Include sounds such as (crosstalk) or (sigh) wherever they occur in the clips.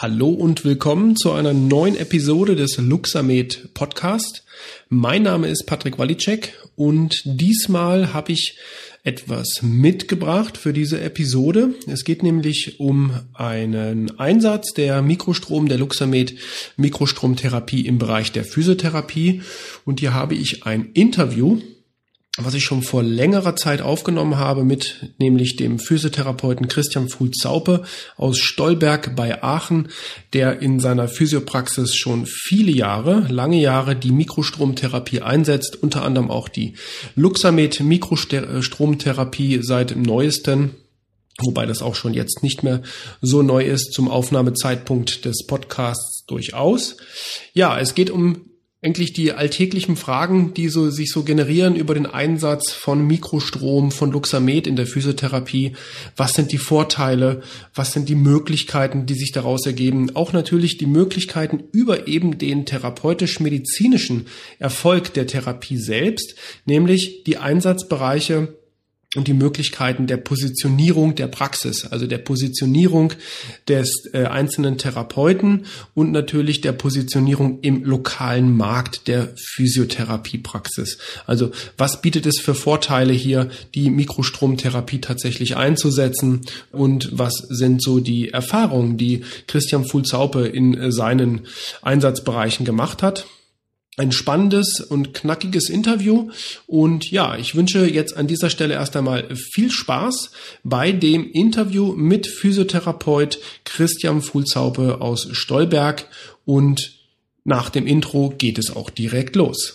Hallo und willkommen zu einer neuen Episode des Luxamed Podcast. Mein Name ist Patrick Walicek und diesmal habe ich etwas mitgebracht für diese Episode. Es geht nämlich um einen Einsatz der Mikrostrom, der Luxamed Mikrostromtherapie im Bereich der Physiotherapie und hier habe ich ein Interview was ich schon vor längerer Zeit aufgenommen habe mit nämlich dem Physiotherapeuten Christian Fuhl-Zaupe aus Stolberg bei Aachen, der in seiner Physiopraxis schon viele Jahre, lange Jahre die Mikrostromtherapie einsetzt, unter anderem auch die Luxamed Mikrostromtherapie seit dem neuesten wobei das auch schon jetzt nicht mehr so neu ist zum Aufnahmezeitpunkt des Podcasts durchaus. Ja, es geht um eigentlich die alltäglichen Fragen, die so, sich so generieren über den Einsatz von Mikrostrom, von Luxamed in der Physiotherapie. Was sind die Vorteile? Was sind die Möglichkeiten, die sich daraus ergeben? Auch natürlich die Möglichkeiten über eben den therapeutisch-medizinischen Erfolg der Therapie selbst, nämlich die Einsatzbereiche und die Möglichkeiten der Positionierung der Praxis, also der Positionierung des äh, einzelnen Therapeuten und natürlich der Positionierung im lokalen Markt der Physiotherapiepraxis. Also was bietet es für Vorteile hier, die Mikrostromtherapie tatsächlich einzusetzen und was sind so die Erfahrungen, die Christian Fulzaupe in äh, seinen Einsatzbereichen gemacht hat? Ein spannendes und knackiges Interview. Und ja, ich wünsche jetzt an dieser Stelle erst einmal viel Spaß bei dem Interview mit Physiotherapeut Christian Fuhlzaupe aus Stolberg. Und nach dem Intro geht es auch direkt los.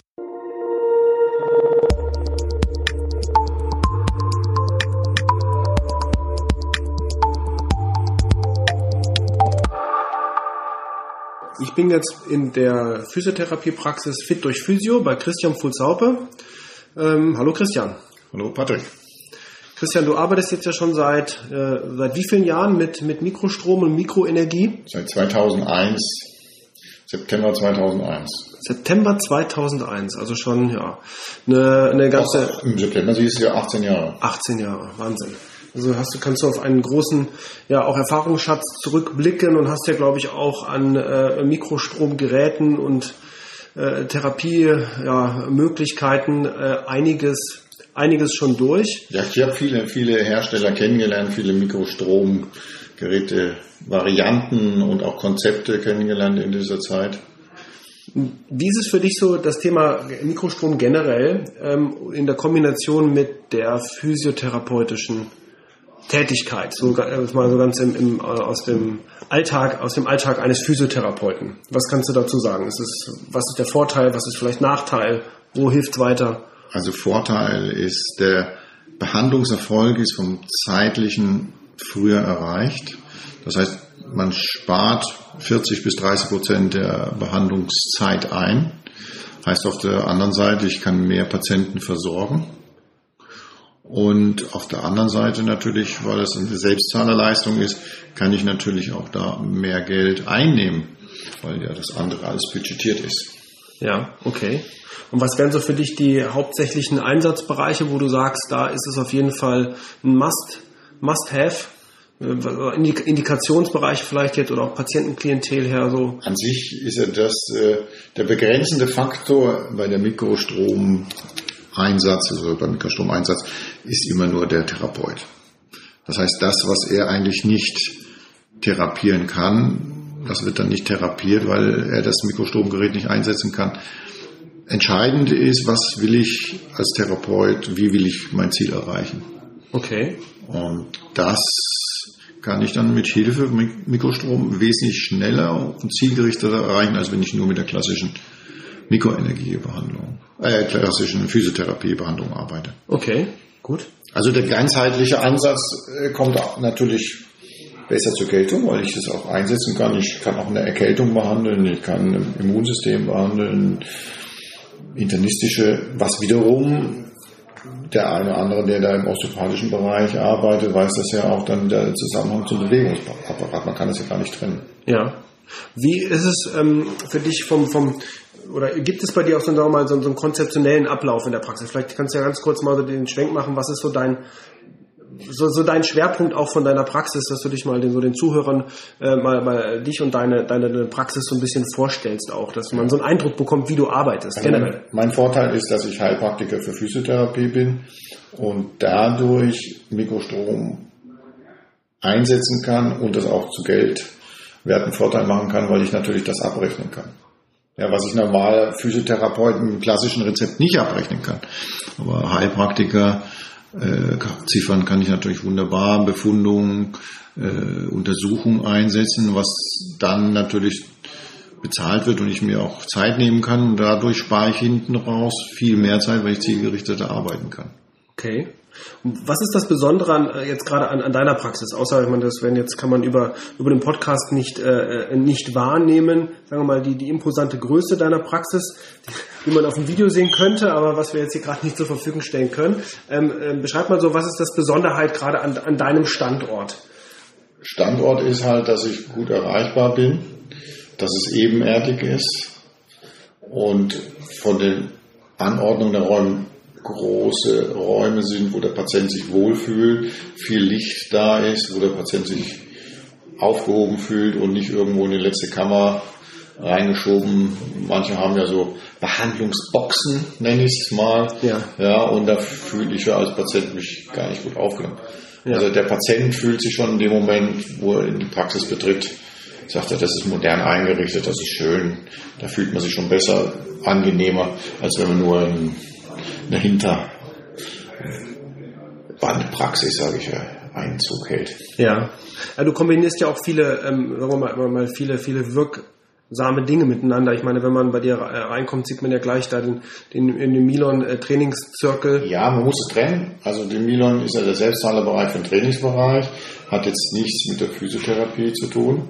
Ich bin jetzt in der Physiotherapiepraxis Fit durch Physio bei Christian Fulzaupe. Ähm, hallo Christian. Hallo Patrick. Christian, du arbeitest jetzt ja schon seit, äh, seit wie vielen Jahren mit, mit Mikrostrom und Mikroenergie? Seit 2001, September 2001. September 2001, also schon, ja, eine, eine ganze... Ach, Im September sie ist ja 18 Jahre. 18 Jahre, Wahnsinn. Also hast du, kannst du auf einen großen, ja, auch Erfahrungsschatz zurückblicken und hast ja, glaube ich, auch an äh, Mikrostromgeräten und äh, Therapie, ja, äh, einiges, einiges schon durch. Ja, ich habe viele, viele Hersteller kennengelernt, viele Mikrstromgeräte, Varianten und auch Konzepte kennengelernt in dieser Zeit. Wie ist es für dich so das Thema Mikrostrom generell ähm, in der Kombination mit der physiotherapeutischen Tätigkeit, so äh, mal so ganz im, im, äh, aus dem Alltag, aus dem Alltag eines Physiotherapeuten. Was kannst du dazu sagen? Ist es, was ist der Vorteil? Was ist vielleicht Nachteil? Wo hilft weiter? Also Vorteil ist der Behandlungserfolg ist vom zeitlichen früher erreicht. Das heißt, man spart 40 bis 30 Prozent der Behandlungszeit ein. Heißt auf der anderen Seite, ich kann mehr Patienten versorgen. Und auf der anderen Seite natürlich, weil es eine Selbstzahlerleistung ist, kann ich natürlich auch da mehr Geld einnehmen, weil ja das andere alles budgetiert ist. Ja, okay. Und was wären so für dich die hauptsächlichen Einsatzbereiche, wo du sagst, da ist es auf jeden Fall ein Must, Must-Have? Äh, Indikationsbereich vielleicht jetzt oder auch Patientenklientel her so? An sich ist ja das äh, der begrenzende Faktor bei der Mikrostrom Einsatz, also beim Mikrostromeinsatz, ist immer nur der Therapeut. Das heißt, das, was er eigentlich nicht therapieren kann, das wird dann nicht therapiert, weil er das Mikrostromgerät nicht einsetzen kann. Entscheidend ist, was will ich als Therapeut, wie will ich mein Ziel erreichen. Okay. Und das kann ich dann mit Hilfe Mikrostrom wesentlich schneller und zielgerichteter erreichen, als wenn ich nur mit der klassischen Mikroenergiebehandlung, äh, klassischen Physiotherapiebehandlung arbeite. Okay, gut. Also der ganzheitliche Ansatz äh, kommt natürlich besser zur Geltung, weil ich das auch einsetzen kann. Ich kann auch eine Erkältung behandeln, ich kann ein Immunsystem behandeln, internistische, was wiederum der eine oder andere, der da im osteopathischen Bereich arbeitet, weiß das ja auch dann der Zusammenhang zum Bewegungsapparat. Man kann das ja gar nicht trennen. Ja. Wie ist es ähm, für dich vom, vom oder gibt es bei dir auch so, sagen wir mal, so, so einen konzeptionellen Ablauf in der Praxis? Vielleicht kannst du ja ganz kurz mal so den Schwenk machen, was ist so dein, so, so dein Schwerpunkt auch von deiner Praxis, dass du dich mal den, so den Zuhörern äh, mal, mal dich und deine, deine Praxis so ein bisschen vorstellst auch, dass man so einen Eindruck bekommt, wie du arbeitest. Also mein, mein Vorteil ist, dass ich Heilpraktiker für Physiotherapie bin und dadurch Mikrostrom einsetzen kann und das auch zu Geld werten Vorteil machen kann, weil ich natürlich das abrechnen kann. Ja, was ich normal Physiotherapeuten im klassischen Rezept nicht abrechnen kann. Aber Heilpraktiker äh, Ziffern kann ich natürlich wunderbar, Befundungen, äh, Untersuchungen einsetzen, was dann natürlich bezahlt wird und ich mir auch Zeit nehmen kann und dadurch spare ich hinten raus viel mehr Zeit, weil ich zielgerichteter arbeiten kann. Okay. Was ist das Besondere an, äh, jetzt gerade an, an, deiner Praxis? Außer, ich meine, das wenn jetzt kann man über, über den Podcast nicht, äh, äh, nicht wahrnehmen, sagen wir mal, die, die imposante Größe deiner Praxis, die man auf dem Video sehen könnte, aber was wir jetzt hier gerade nicht zur Verfügung stellen können. Ähm, äh, beschreib mal so, was ist das Besonderheit gerade an, an deinem Standort? Standort ist halt, dass ich gut erreichbar bin, dass es ebenerdig ist und von den Anordnungen der Räume große Räume sind, wo der Patient sich wohlfühlt, viel Licht da ist, wo der Patient sich aufgehoben fühlt und nicht irgendwo in die letzte Kammer reingeschoben. Manche haben ja so Behandlungsboxen, nenne ich es mal. Ja. ja, und da fühle ich ja als Patient mich gar nicht gut aufgenommen. Ja. Also der Patient fühlt sich schon in dem Moment, wo er in die Praxis betritt, sagt er, das ist modern eingerichtet, das ist schön. Da fühlt man sich schon besser, angenehmer, als wenn man nur in eine Hinterbandpraxis, sage ich ja, Einzug hält. Ja. ja. du kombinierst ja auch viele, ähm, sagen wir mal, mal viele, viele wirksame Dinge miteinander. Ich meine, wenn man bei dir äh, reinkommt, sieht man ja gleich da den, den, den Milon äh. Ja, man muss es trennen. Also der Milon ist ja der Selbstzahlerbereich für den Trainingsbereich, hat jetzt nichts mit der Physiotherapie zu tun.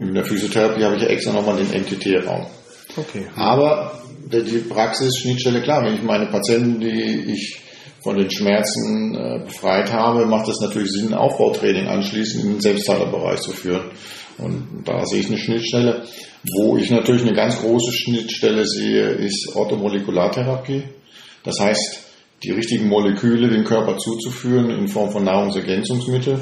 In der Physiotherapie habe ich ja extra nochmal den MTT-Raum. Okay. Aber die Praxis-Schnittstelle, klar, wenn ich meine Patienten, die ich von den Schmerzen äh, befreit habe, macht es natürlich Sinn, Aufbautraining anschließend in den Selbstzahlerbereich zu führen. Und da sehe ich eine Schnittstelle. Wo ich natürlich eine ganz große Schnittstelle sehe, ist Orthomolekulartherapie. Das heißt, die richtigen Moleküle dem Körper zuzuführen in Form von Nahrungsergänzungsmittel.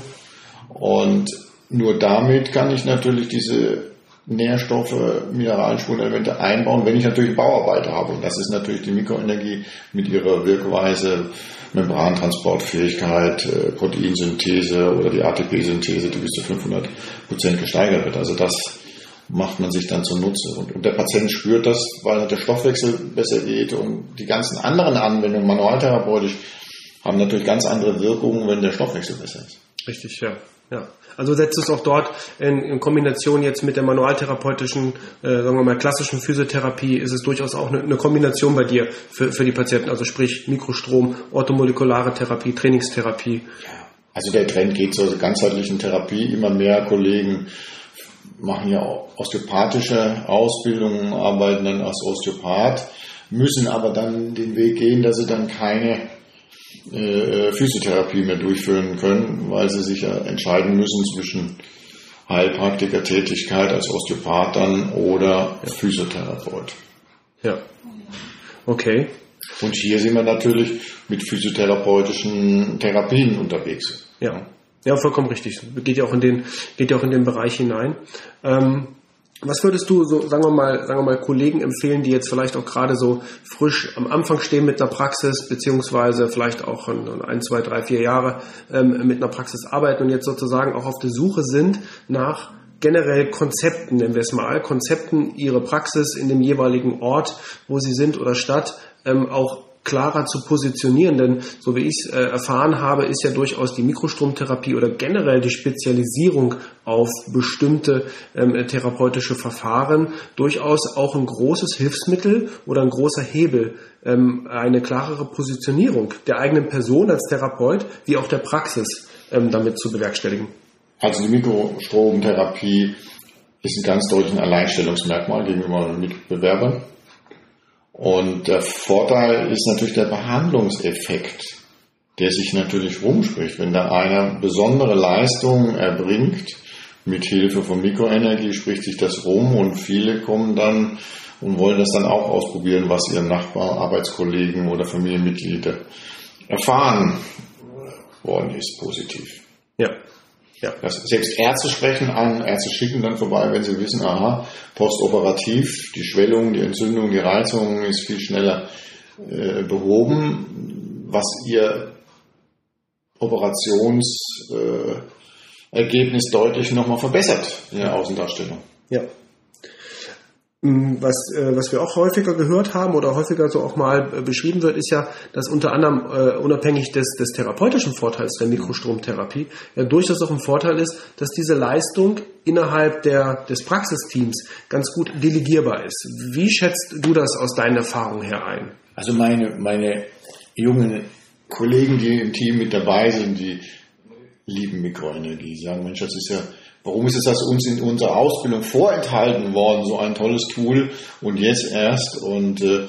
Und nur damit kann ich natürlich diese Nährstoffe, Mineralspurenelemente einbauen, wenn ich natürlich Bauarbeiter habe. Und das ist natürlich die Mikroenergie mit ihrer Wirkweise, Membrantransportfähigkeit, äh, Proteinsynthese oder die ATP-Synthese, die bis zu 500 Prozent gesteigert wird. Also das macht man sich dann zunutze. Und, und der Patient spürt das, weil der Stoffwechsel besser geht und die ganzen anderen Anwendungen manualtherapeutisch haben natürlich ganz andere Wirkungen, wenn der Stoffwechsel besser ist. Richtig, ja. Ja. Also setzt es auch dort in, in Kombination jetzt mit der manualtherapeutischen, äh, sagen wir mal klassischen Physiotherapie, ist es durchaus auch eine, eine Kombination bei dir für, für die Patienten, also sprich Mikrostrom, orthomolekulare Therapie, Trainingstherapie. Also der Trend geht zur ganzheitlichen Therapie. Immer mehr Kollegen machen ja osteopathische Ausbildungen, arbeiten dann als Osteopath, müssen aber dann den Weg gehen, dass sie dann keine äh, Physiotherapie mehr durchführen können, weil sie sich ja entscheiden müssen zwischen Heilpraktiker-Tätigkeit als Osteopath dann oder Physiotherapeut. Ja. Okay. Und hier sind wir natürlich mit physiotherapeutischen Therapien unterwegs. Ja. Ja, vollkommen richtig. Geht ja auch in den, geht ja auch in den Bereich hinein. Ähm, was würdest du so, sagen wir mal, sagen wir mal, Kollegen empfehlen, die jetzt vielleicht auch gerade so frisch am Anfang stehen mit einer Praxis, beziehungsweise vielleicht auch ein, zwei, drei, vier Jahre ähm, mit einer Praxis arbeiten und jetzt sozusagen auch auf der Suche sind nach generell Konzepten, nennen wir es mal, Konzepten ihre Praxis in dem jeweiligen Ort, wo sie sind oder Stadt, ähm, auch klarer zu positionieren, denn so wie ich es äh, erfahren habe, ist ja durchaus die Mikrostromtherapie oder generell die Spezialisierung auf bestimmte ähm, therapeutische Verfahren durchaus auch ein großes Hilfsmittel oder ein großer Hebel, ähm, eine klarere Positionierung der eigenen Person als Therapeut wie auch der Praxis ähm, damit zu bewerkstelligen. Also die Mikrostromtherapie ist ein ganz deutliches Alleinstellungsmerkmal gegenüber Mitbewerbern. Und der Vorteil ist natürlich der Behandlungseffekt, der sich natürlich rumspricht. Wenn da einer besondere Leistungen erbringt, mit Hilfe von Mikroenergie spricht sich das rum und viele kommen dann und wollen das dann auch ausprobieren, was ihre Nachbarn, Arbeitskollegen oder Familienmitglieder erfahren worden ist, positiv. Ja. Ja. Das, selbst Ärzte sprechen an, Ärzte schicken dann vorbei, wenn sie wissen, aha, postoperativ, die Schwellung, die Entzündung, die Reizung ist viel schneller äh, behoben, was ihr Operationsergebnis äh, deutlich nochmal verbessert in der Außendarstellung. Ja. Mm, was, äh, was wir auch häufiger gehört haben oder häufiger so auch mal äh, beschrieben wird, ist ja, dass unter anderem äh, unabhängig des, des therapeutischen Vorteils der Mikrostromtherapie ja durchaus auch ein Vorteil ist, dass diese Leistung innerhalb der, des Praxisteams ganz gut delegierbar ist. Wie schätzt du das aus deiner Erfahrung her ein? Also meine, meine jungen Kollegen, die im Team mit dabei sind, die lieben Mikroenergie. Sagen, Mensch, das ist ja Warum ist es das uns in unserer Ausbildung vorenthalten worden, so ein tolles Tool und jetzt erst und äh,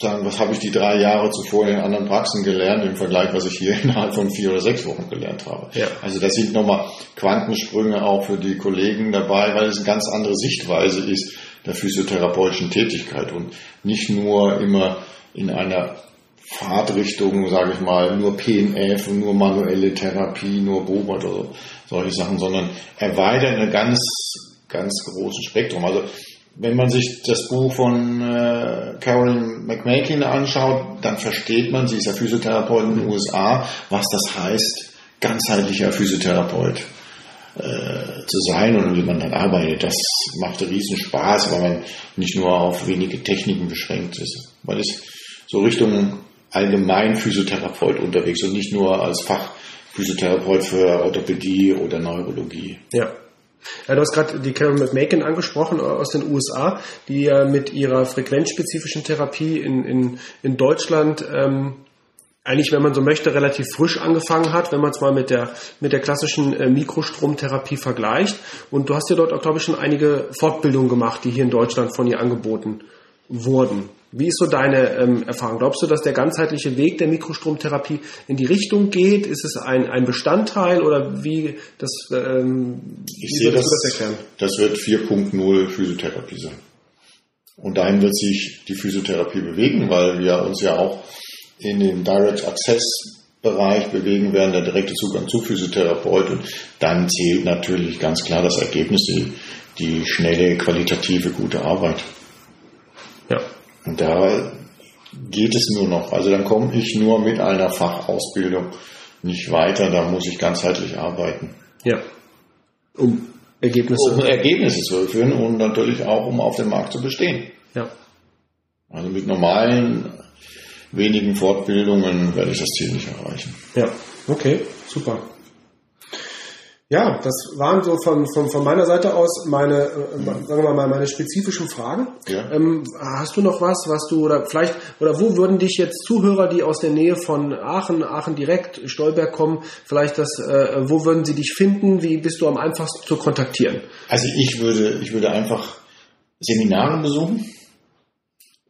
sagen, was habe ich die drei Jahre zuvor in anderen Praxen gelernt im Vergleich, was ich hier (laughs) innerhalb von vier oder sechs Wochen gelernt habe. Ja. Also das sind nochmal Quantensprünge auch für die Kollegen dabei, weil es eine ganz andere Sichtweise ist der physiotherapeutischen Tätigkeit und nicht nur immer in einer Fahrtrichtung, sage ich mal, nur PNF, nur manuelle Therapie, nur Beobacht oder solche Sachen, sondern erweitert ein ganz, ganz großes Spektrum. Also wenn man sich das Buch von äh, Carolyn McMakin anschaut, dann versteht man, sie ist ja Physiotherapeutin in den USA, was das heißt, ganzheitlicher Physiotherapeut äh, zu sein und wie man dann arbeitet. Das macht riesen Spaß, weil man nicht nur auf wenige Techniken beschränkt ist, weil es so Richtung allgemein Physiotherapeut unterwegs und nicht nur als Fachphysiotherapeut für Orthopädie oder Neurologie. Ja. Ja, du hast gerade die Carol McMakin angesprochen aus den USA, die ja mit ihrer frequenzspezifischen Therapie in, in, in Deutschland ähm, eigentlich, wenn man so möchte, relativ frisch angefangen hat, wenn man es mal mit der, mit der klassischen äh, Mikrostromtherapie vergleicht. Und du hast ja dort auch, glaube ich, schon einige Fortbildungen gemacht, die hier in Deutschland von ihr angeboten wurden. Wie ist so deine ähm, Erfahrung? Glaubst du, dass der ganzheitliche Weg der Mikrostromtherapie in die Richtung geht? Ist es ein, ein Bestandteil oder wie das ähm, ich wie sehe das, das erklären? Das wird 4.0 Physiotherapie sein. Und dahin wird sich die Physiotherapie bewegen, weil wir uns ja auch in dem Direct Access Bereich bewegen werden, der direkte Zugang zu Physiotherapeut und dann zählt natürlich ganz klar das Ergebnis, die, die schnelle, qualitative, gute Arbeit. Und da geht es nur noch. Also dann komme ich nur mit einer Fachausbildung nicht weiter, da muss ich ganzheitlich arbeiten. Ja. Um Ergebnisse. Um Ergebnisse zu führen und natürlich auch, um auf dem Markt zu bestehen. Ja. Also mit normalen wenigen Fortbildungen werde ich das Ziel nicht erreichen. Ja, okay, super. Ja, das waren so von, von, von meiner Seite aus meine, äh, sagen wir mal, meine spezifischen Fragen. Ja. Ähm, hast du noch was, was du, oder vielleicht, oder wo würden dich jetzt Zuhörer, die aus der Nähe von Aachen, Aachen direkt, Stolberg kommen, vielleicht das, äh, wo würden sie dich finden? Wie bist du am einfachsten zu kontaktieren? Also ich würde, ich würde einfach Seminare besuchen.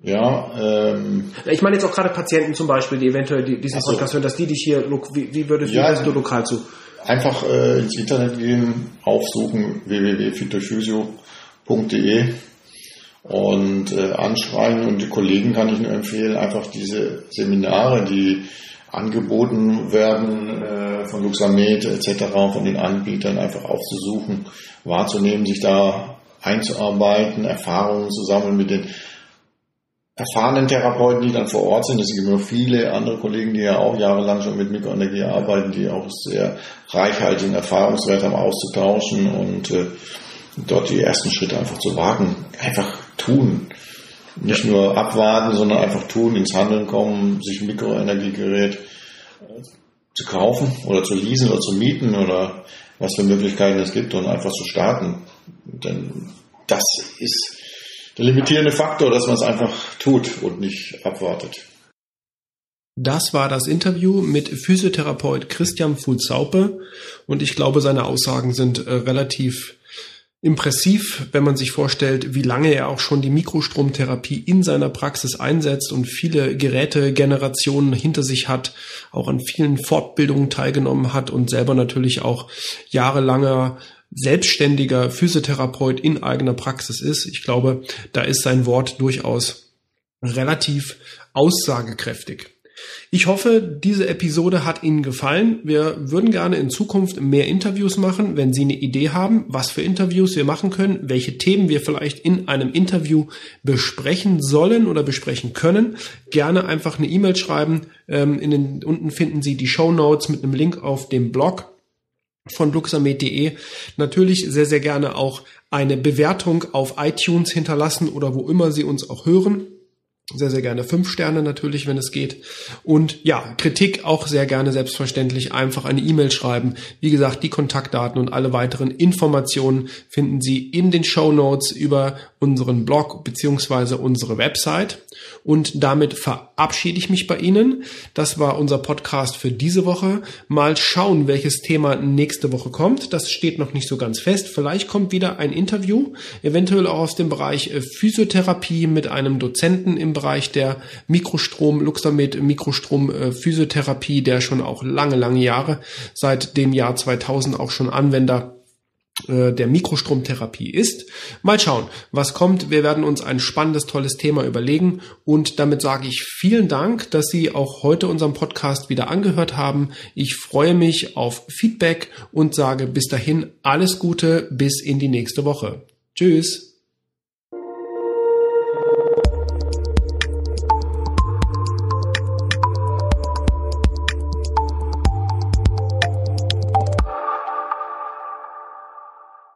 Ja, ähm, ich meine jetzt auch gerade Patienten zum Beispiel, die eventuell diesen so. Podcast hören, dass die dich hier, wie, wie würdest ja, du lokal zu? Einfach äh, ins Internet gehen, aufsuchen www.fitophysio.de und äh, anschreiben und die Kollegen kann ich nur empfehlen, einfach diese Seminare, die angeboten werden äh, von Luxamed etc., von den Anbietern einfach aufzusuchen, wahrzunehmen, sich da einzuarbeiten, Erfahrungen zu sammeln mit den erfahrenen Therapeuten, die dann vor Ort sind. Es gibt noch viele andere Kollegen, die ja auch jahrelang schon mit Mikroenergie arbeiten, die auch sehr reichhaltigen Erfahrungswert haben auszutauschen und äh, dort die ersten Schritte einfach zu wagen. Einfach tun. Nicht nur abwarten, sondern einfach tun, ins Handeln kommen, sich ein Mikroenergiegerät äh, zu kaufen oder zu leasen oder zu mieten oder was für Möglichkeiten es gibt und einfach zu starten. Denn das ist der limitierende Faktor, dass man es einfach tut und nicht abwartet. Das war das Interview mit Physiotherapeut Christian Fulzaupe und ich glaube, seine Aussagen sind äh, relativ impressiv, wenn man sich vorstellt, wie lange er auch schon die Mikrostromtherapie in seiner Praxis einsetzt und viele Gerätegenerationen hinter sich hat, auch an vielen Fortbildungen teilgenommen hat und selber natürlich auch jahrelanger selbstständiger Physiotherapeut in eigener Praxis ist. Ich glaube, da ist sein Wort durchaus relativ aussagekräftig. Ich hoffe, diese Episode hat Ihnen gefallen. Wir würden gerne in Zukunft mehr Interviews machen. Wenn Sie eine Idee haben, was für Interviews wir machen können, welche Themen wir vielleicht in einem Interview besprechen sollen oder besprechen können, gerne einfach eine E-Mail schreiben. Ähm, in den, unten finden Sie die Show Notes mit einem Link auf dem Blog von luxamed.de. Natürlich sehr, sehr gerne auch eine Bewertung auf iTunes hinterlassen oder wo immer Sie uns auch hören sehr, sehr gerne fünf Sterne natürlich, wenn es geht. Und ja, Kritik auch sehr gerne selbstverständlich einfach eine E-Mail schreiben. Wie gesagt, die Kontaktdaten und alle weiteren Informationen finden Sie in den Show Notes über unseren Blog beziehungsweise unsere Website. Und damit verabschiede ich mich bei Ihnen. Das war unser Podcast für diese Woche. Mal schauen, welches Thema nächste Woche kommt. Das steht noch nicht so ganz fest. Vielleicht kommt wieder ein Interview, eventuell auch aus dem Bereich äh, Physiotherapie mit einem Dozenten im Bereich der Mikrostrom, Luxamed Mikrostrom äh, Physiotherapie, der schon auch lange, lange Jahre seit dem Jahr 2000 auch schon Anwender äh, der Mikrostromtherapie ist. Mal schauen, was kommt. Wir werden uns ein spannendes, tolles Thema überlegen und damit sage ich vielen Dank, dass Sie auch heute unseren Podcast wieder angehört haben. Ich freue mich auf Feedback und sage bis dahin alles Gute bis in die nächste Woche. Tschüss.